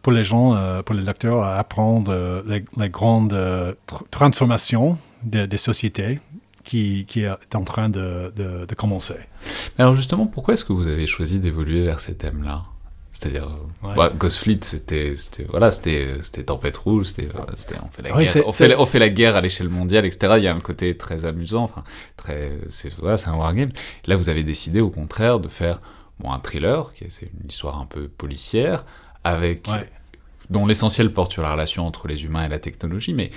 pour les gens, pour les lecteurs, apprendre les, grandes transformations des sociétés qui, est en train de, de, commencer. Alors justement, pourquoi est-ce que vous avez choisi d'évoluer vers ces thèmes-là? C'est-à-dire, bah, Ghostfleet, c'était, voilà, c'était, c'était Tempête Rouge, c'était, on fait la guerre, on fait, on fait la guerre à l'échelle mondiale, etc. Il y a un côté très amusant, enfin, très, c'est, voilà, c'est un wargame. Là, vous avez décidé, au contraire, de faire, bon, un thriller, qui c'est une histoire un peu policière, avec, dont l'essentiel porte sur la relation entre les humains et la technologie, mais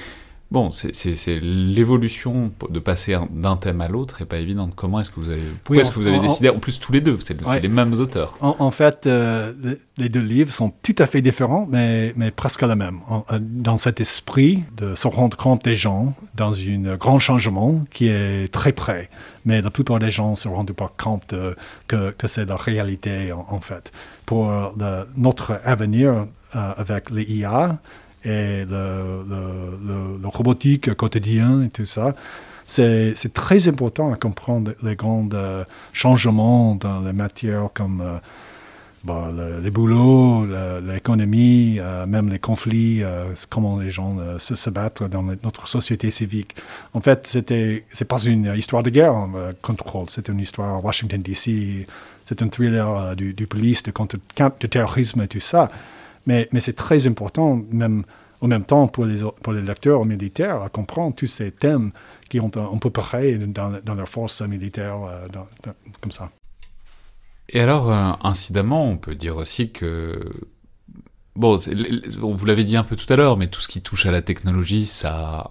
Bon, c'est l'évolution de passer d'un thème à l'autre et pas évidente. Comment est-ce que vous avez, pourquoi est-ce que vous avez décidé, en plus tous les deux, c'est les mêmes auteurs En, fait, euh, les deux livres sont tout à fait différents, mais, mais presque la même. Euh, dans cet esprit de se rendre compte des gens dans un grand changement qui est très près. Mais la plupart des gens ne se rendent pas compte que, que c'est la réalité, en, fait. Pour notre avenir euh, avec les IA, et le, robotique quotidien et tout ça. C'est très important à comprendre les grands euh, changements dans les matières comme euh, bah, les boulots, l'économie, euh, même les conflits, comment les gens se, battent dans notre société civique. En fait, c'était c'est pas une histoire de guerre, contrôle, c'est une histoire Washington DC, c'est un thriller du, du police, de contre de terrorisme et tout ça. Mais, c'est très important, même en même temps, pour les, pour les lecteurs militaires, à comprendre tous ces thèmes qui ont un, peu pareil dans, dans leur force militaire, euh, comme ça. Et alors, euh, incidemment, on peut dire aussi que Bon, vous l'avez dit un peu tout à l'heure, mais tout ce qui touche à la technologie, ça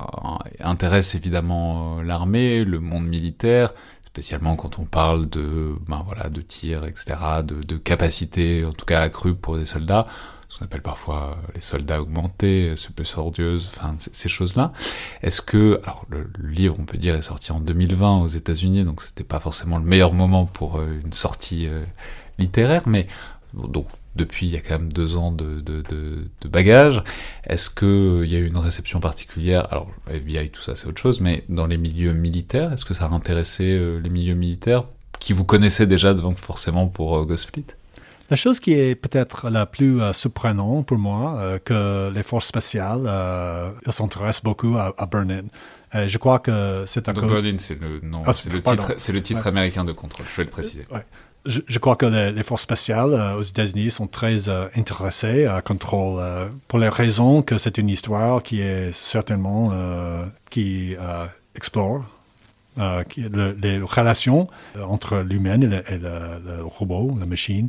intéresse évidemment euh, l'armée, le monde militaire, spécialement quand on parle de, ben voilà, de tir, etc., de, de capacité, en tout cas accrue pour des soldats ce qu'on appelle parfois les soldats augmentés, super sordieuses, enfin ces choses-là. Est-ce que, alors le, livre on peut dire est sorti en 2020 aux États-Unis, donc c'était pas forcément le meilleur moment pour euh, une sortie euh, littéraire, mais donc depuis il y a quand même deux ans de, de, de, de bagages. Est-ce qu'il euh, il y a eu une réception particulière? Alors FBI tout ça c'est autre chose, mais dans les milieux militaires, est-ce que ça a intéressé les milieux militaires qui vous connaissaient déjà donc forcément pour Ghostfleet? La chose qui est peut-être la plus euh, surprenante pour moi, euh, que les forces spéciales euh, s'intéressent beaucoup à, à Burn-In. je crois que c'est un... C'est le, non, ah, c'est le titre, c'est le titre américain de contrôle, je vais le préciser. Ouais. Je, crois que les, forces spatiales aux États-Unis sont très intéressées à contrôle pour les raisons que c'est une histoire qui est certainement qui explore les relations entre l'humain et, le, robot, la machine,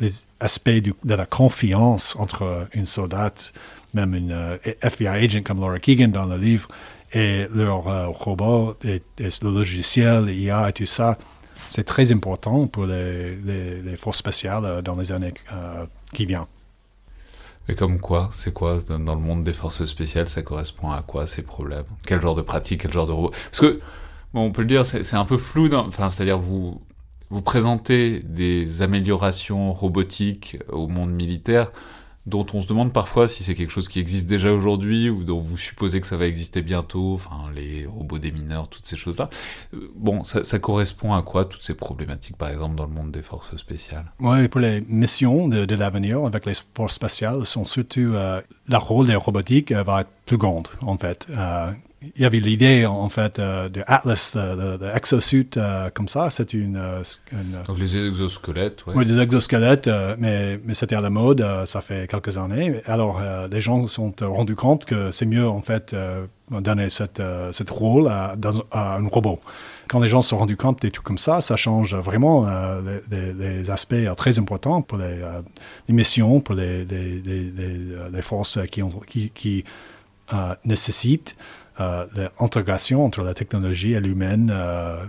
les aspects de la confiance entre une soldate, même une euh, FBI agent comme Laura Keegan dans le livre, et leur euh, robot, et, le logiciel, l'IA et tout ça, c'est très important pour les, forces spatiales euh, dans les années qui viennent. Et comme quoi C'est quoi dans le monde des forces spéciales Ça correspond à quoi ces problèmes? Quel genre de pratique Quel genre de robot? Parce que, bon, on peut le dire, c'est un peu flou. Enfin, c'est-à-dire vous vous présentez des améliorations robotiques au monde militaire dont on se demande parfois si c'est quelque chose qui existe déjà aujourd'hui ou dont vous supposez que ça va exister bientôt, enfin les robots des mineurs, toutes ces choses-là. Euh, bon, ça, correspond à quoi toutes ces problématiques, par exemple dans le monde des forces spéciales? Oui, pour les missions de, l'avenir avec les forces spatiales, sont surtout euh, le rôle des robotiques euh, va être plus grande en fait il y avait l'idée en fait euh, de Atlas, euh, de, exosuit euh, comme ça. C'est une, Donc les exosquelettes, oui. des exosquelettes, mais, mais c'était à la mode, ça fait quelques années. Alors les gens se sont rendus compte que c'est mieux en fait donner cette, cette rôle à, à, un robot. Quand les gens se sont rendus compte des trucs comme ça, ça change vraiment les, aspects très importants pour les, missions, pour les, les, forces qui, ont, qui, qui nécessitent l'intégration entre la technologie et l'humain euh,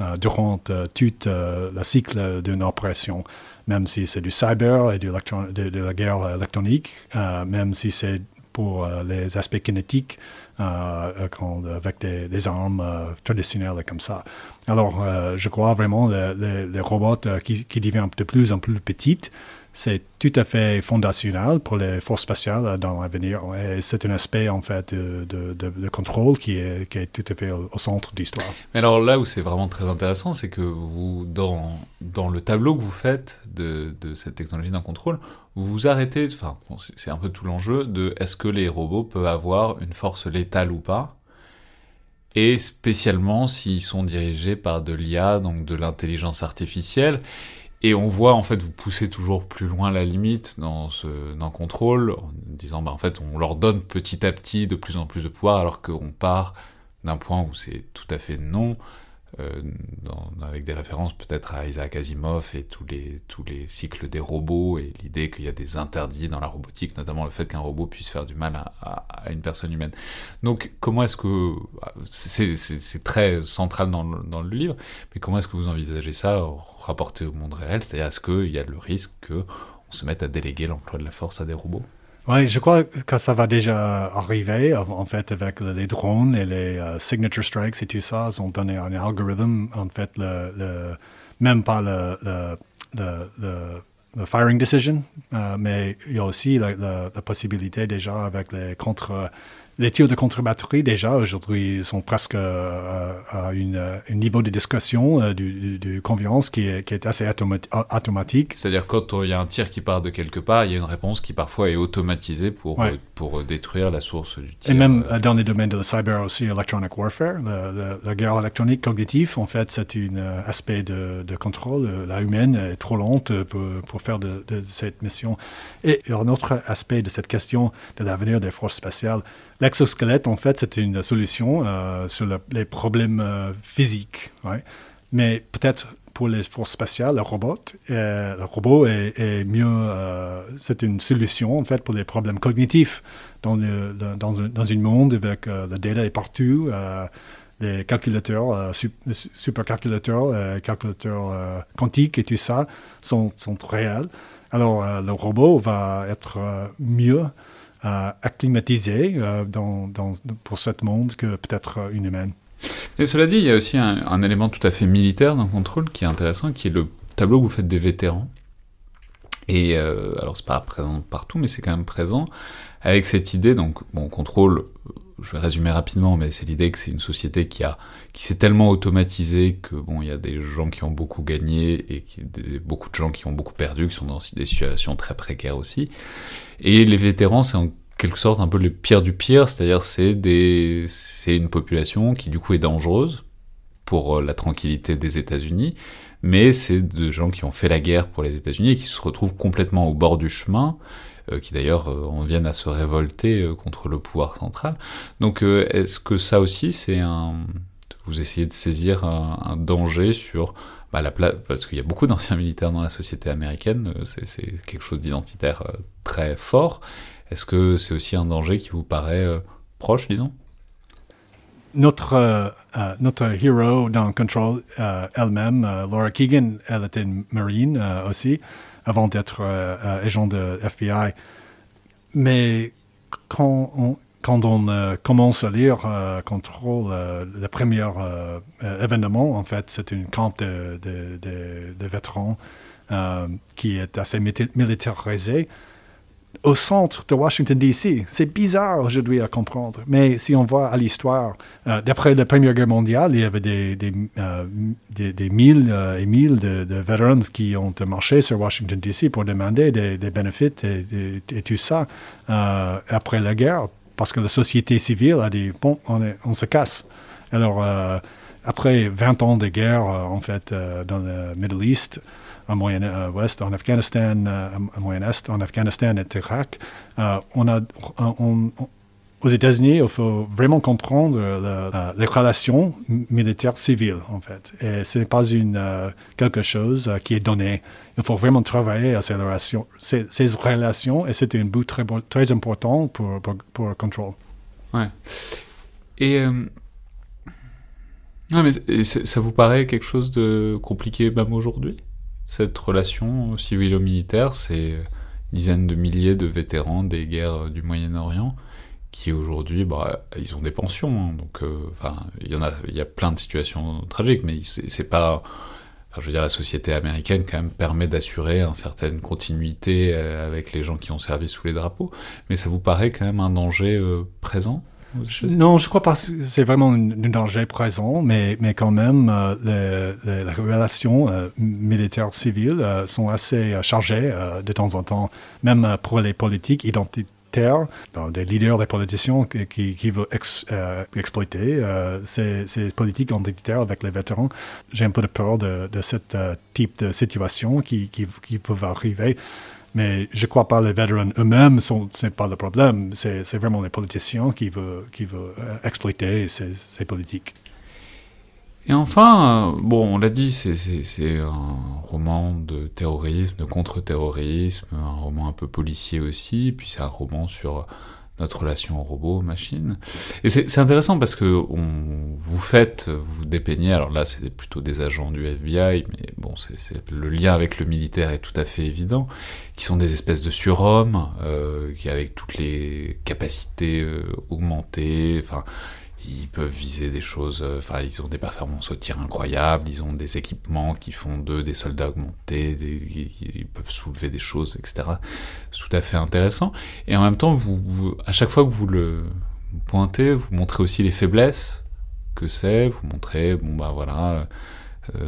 euh, durant tout le cycle d'une opération, même si c'est du cyber et de, la guerre électronique, même si c'est pour les aspects kinétiques avec des, armes traditionnelles comme ça. Alors, je crois vraiment les, les robots qui, qui deviennent de plus en plus petites c'est tout à fait fondationnel pour les forces spatiales dans l'avenir. C'est un aspect, en fait, de, contrôle qui est, tout à fait au, centre de l'histoire. Mais alors là où c'est vraiment très intéressant, c'est que vous, dans, dans le tableau que vous faites de, cette technologie d'un contrôle, vous vous arrêtez, enfin, c'est un peu tout l'enjeu de est-ce que les robots peuvent avoir une force létale ou pas? Et spécialement s'ils sont dirigés par de l'IA, donc de l'intelligence artificielle. Et on voit en fait vous pousser toujours plus loin la limite dans ce dans contrôle en disant bah en fait on leur donne petit à petit de plus en plus de pouvoir alors qu'on part d'un point où c'est tout à fait non euh, avec des références peut-être à Isaac Asimov et tous les, tous les cycles des robots et l'idée qu'il y a des interdits dans la robotique, notamment le fait qu'un robot puisse faire du mal à, une personne humaine. Donc comment est-ce que... C'est très central dans le, dans le, livre, mais comment est-ce que vous envisagez ça rapporté au monde réel? C'est-à-dire est-ce qu'il y a le risque qu'on se mette à déléguer l'emploi de la force à des robots? Oui, je crois que ça va déjà arriver, en fait, avec les drones et les euh, signature strikes et tout ça. Ils ont donné un algorithme, en fait, le, même pas le, le, firing decision, euh, mais il y a aussi la, la, possibilité déjà avec les contre les tirs de contre-batterie, déjà, aujourd'hui, sont presque euh, à un niveau de discrétion euh, de confiance qui est, qui est assez automatique. C'est-à-dire quand il y a un tir qui part de quelque part, il y a une réponse qui parfois est automatisée pour, pour détruire la source du tir. Et même euh, dans les domaines de la cyber aussi, electronic warfare, la, guerre électronique cognitive, en fait, c'est un aspect de, de, contrôle. La humaine est trop lente pour, pour faire de, de cette mission. Et il y a un autre aspect de cette question de l'avenir des forces spatiales L'exosquelette, en fait, c'est une solution euh, sur les problèmes euh, physiques. Mais peut-être pour les forces spatiales, le robot, euh, le robot est, mieux. c'est une solution, en fait, pour les problèmes cognitifs dans, le, un monde avec le data est partout. les calculateurs, supercalculateurs, calculateurs quantiques et tout ça sont réels. Alors, le robot va être mieux acclimatisé euh, dans, pour ce monde que peut-être euh, une humaine. Et cela dit, il y a aussi un, élément tout à fait militaire dans Contrôle qui est intéressant, qui est le tableau que vous faites des vétérans. Et euh, alors, c'est pas présent partout, mais c'est quand même présent, avec cette idée, donc, bon, Contrôle, je vais résumer rapidement, mais c'est l'idée que c'est une société qui a, qui s'est tellement automatisée que bon, il y a des gens qui ont beaucoup gagné et qui, beaucoup de gens qui ont beaucoup perdu, qui sont dans des situations très précaires aussi. Et les vétérans, c'est en quelque sorte un peu le pire du pire, c'est-à-dire c'est des c'est une population qui du coup est dangereuse pour la tranquillité des États-Unis, mais c'est de gens qui ont fait la guerre pour les États-Unis et qui se retrouvent complètement au bord du chemin, euh, qui d'ailleurs euh, en viennent à se révolter euh, contre le pouvoir central. Donc est-ce que ça aussi c'est un... Vous essayez de saisir un, danger sur bah, la place, parce qu'il y a beaucoup d'anciens militaires dans la société américaine, c'est quelque chose d'identitaire très fort. Est-ce que c'est aussi un danger qui vous paraît proche, disons? Notre, uh, notre héros dans Control uh, elle-même, uh, Laura Keegan, elle était marine aussi, avant d'être agent de FBI. Mais quand on, quand on commence à lire Control, le premier événement, en fait, c'est une camp de, de, de, de vétérans qui est assez militarisé au centre de Washington, D.C. C'est bizarre aujourd'hui à comprendre, mais si on voit à l'histoire, euh, d'après la Première Guerre mondiale, il y avait des, des, euh, des, mille euh, et mille de, de veterans qui ont marché sur Washington, D.C. pour demander des, bénéfices et, tout ça après la guerre, parce que la société civile a dit, bon, on, on se casse. Alors, après 20 ans de guerre, en fait, dans le Middle East, en Moyen-Ouest, en Afghanistan, euh, en Moyen-Est, en Afghanistan et Irak. Euh, on a, aux États-Unis, il faut vraiment comprendre les relations militaires-civiles, en fait. Et ce n'est pas une, euh, quelque chose qui est donné. Il faut vraiment travailler à ces relations, et c'est un bout très, très important pour, pour, pour le contrôle. Ouais. Et, mais ça vous paraît quelque chose de compliqué même aujourd'hui? Cette relation civilo-militaire, c'est dizaines de milliers de vétérans des guerres du Moyen-Orient qui aujourd'hui, bah, ils ont des pensions, hein, donc, euh, enfin, il y en a, il y a plein de situations tragiques, mais c'est pas, je veux dire, la société américaine quand même permet d'assurer une certaine continuité euh, avec les gens qui ont servi sous les drapeaux, mais ça vous paraît quand même un danger euh, présent? Non, je crois pas que c'est vraiment un, danger présent, mais, mais quand même, euh, les, relations euh, militaires-civiles euh, sont assez chargées de temps en temps, même pour les politiques identitaires, des leaders des politiciens qui, qui, veulent exploiter ces, politiques identitaires avec les vétérans. J'ai un peu de peur de, de ce type de situation qui, qui, qui arriver. Mais je ne crois pas les vétérans eux-mêmes, ce n'est pas le problème. C'est vraiment les politiciens qui veulent, qui veulent euh, exploiter ces, politiques. Et enfin, euh, bon, on l'a dit, c'est un roman de terrorisme, de contre-terrorisme, un roman un peu policier aussi, puis c'est un roman sur notre relation robot-machine. Et c'est intéressant parce que on, vous faites, vous dépeignez, alors là c'est plutôt des agents du FBI, mais bon, c'est le lien avec le militaire est tout à fait évident, qui sont des espèces de surhommes, euh, qui avec toutes les capacités euh, augmentées, enfin ils peuvent viser des choses, euh, enfin ils ont des performances au tir incroyables, ils ont des équipements qui font d'eux des soldats augmentés, ils peuvent soulever des choses, etc. Tout à fait intéressant. Et en même temps, vous, à chaque fois que vous le pointez, vous montrez aussi les faiblesses que c'est, vous montrez, bon bah voilà, euh,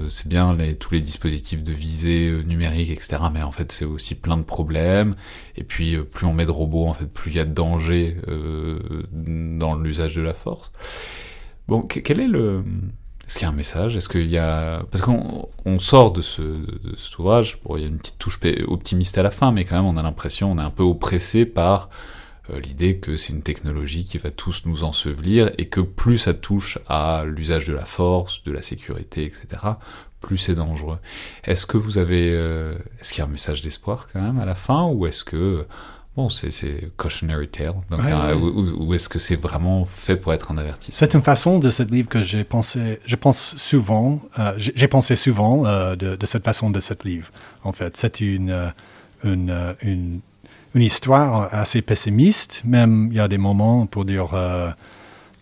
c'est bien tous les dispositifs de visée euh, numérique, etc. Mais en fait, c'est aussi plein de problèmes. Et puis, euh, plus on met de robots, en fait, plus il y a de danger dans l'usage de la force. Bon, quel est le... Est-ce qu'il y a un message? Est-ce qu'il y a... Parce qu'on on sort de, ce, cet ouvrage, bon, il y a une petite touche optimiste à la fin, mais quand même, on a l'impression, on est un peu oppressé par euh, l'idée que c'est une technologie qui va tous nous ensevelir et que plus ça touche à l'usage de la force, de la sécurité, etc., plus c'est dangereux. Est-ce que vous avez, euh, est-ce qu'il y a un message d'espoir quand même à la fin ou est-ce que bon c'est cautionary tale ou, est-ce que c'est vraiment fait pour être un avertissement? C'est une façon de ce livre que j'ai pensé, je pense souvent, euh, j'ai pensé souvent de, de, cette façon de ce livre. En fait, c'est une, une, une une histoire assez pessimiste. Même il y a des moments pour dire euh,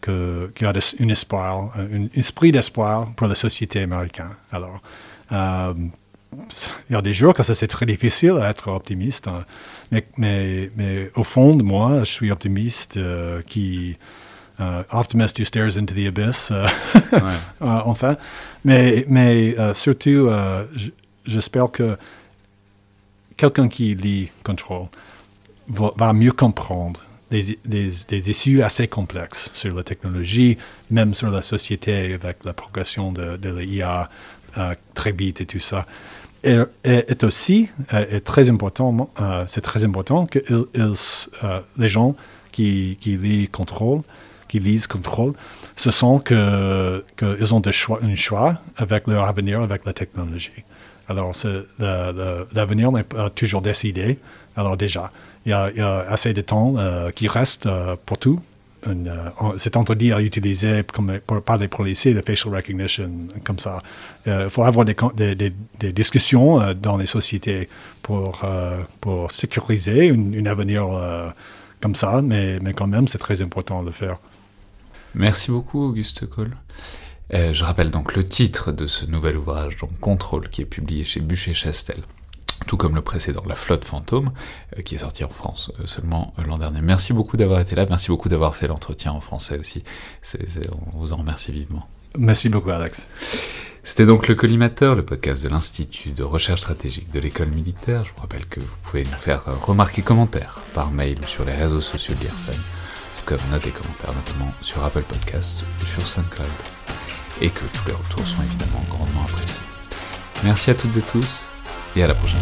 qu'il y a un espoir, un esprit d'espoir pour la société américaine. Alors, euh, il y a des jours que c'est très difficile d'être optimiste, hein. mais, mais, mais, au fond de moi, je suis optimiste euh, qui optimist who stares into the abyss, [laughs] enfin. Mais, mais surtout, j'espère que quelqu'un qui lit Control va, mieux comprendre des, des, issues assez complexes sur la technologie, même sur la société avec la progression de, l'IA euh, très vite et tout ça. Et, est aussi est très important, c'est très important que les gens qui, qui lisent contrôle, qui lisent contrôle, sont que qu'ils ont des choix, un choix avec leur avenir, avec la technologie. Alors, l'avenir n'est pas toujours décidé. Alors déjà, il y a, assez de temps euh, qui reste euh, pour tout. Euh, c'est interdit à utiliser par les policiers le facial recognition comme ça. Il faut avoir des, discussions dans les sociétés pour, sécuriser un avenir comme ça, mais, quand même, c'est très important de le faire. Merci beaucoup, Auguste Cole. Euh, je rappelle donc le titre de ce nouvel ouvrage, donc Contrôle, qui est publié chez Bûcher-Chastel, tout comme le précédent, La Flotte Fantôme, euh, qui est sorti en France euh, seulement l'an dernier. Merci beaucoup d'avoir été là, merci beaucoup d'avoir fait l'entretien en français aussi. on vous en remercie vivement. Merci beaucoup, Alex. C'était donc le Collimateur, le podcast de l'Institut de recherche stratégique de l'école militaire. Je vous rappelle que vous pouvez nous faire remarquer commentaires par mail ou sur les réseaux sociaux de l'IRSEM, tout comme notes et commentaires, notamment sur Apple Podcasts ou sur SoundCloud et que tous les retours sont évidemment grandement appréciés. Merci à toutes et tous Y ahora pues.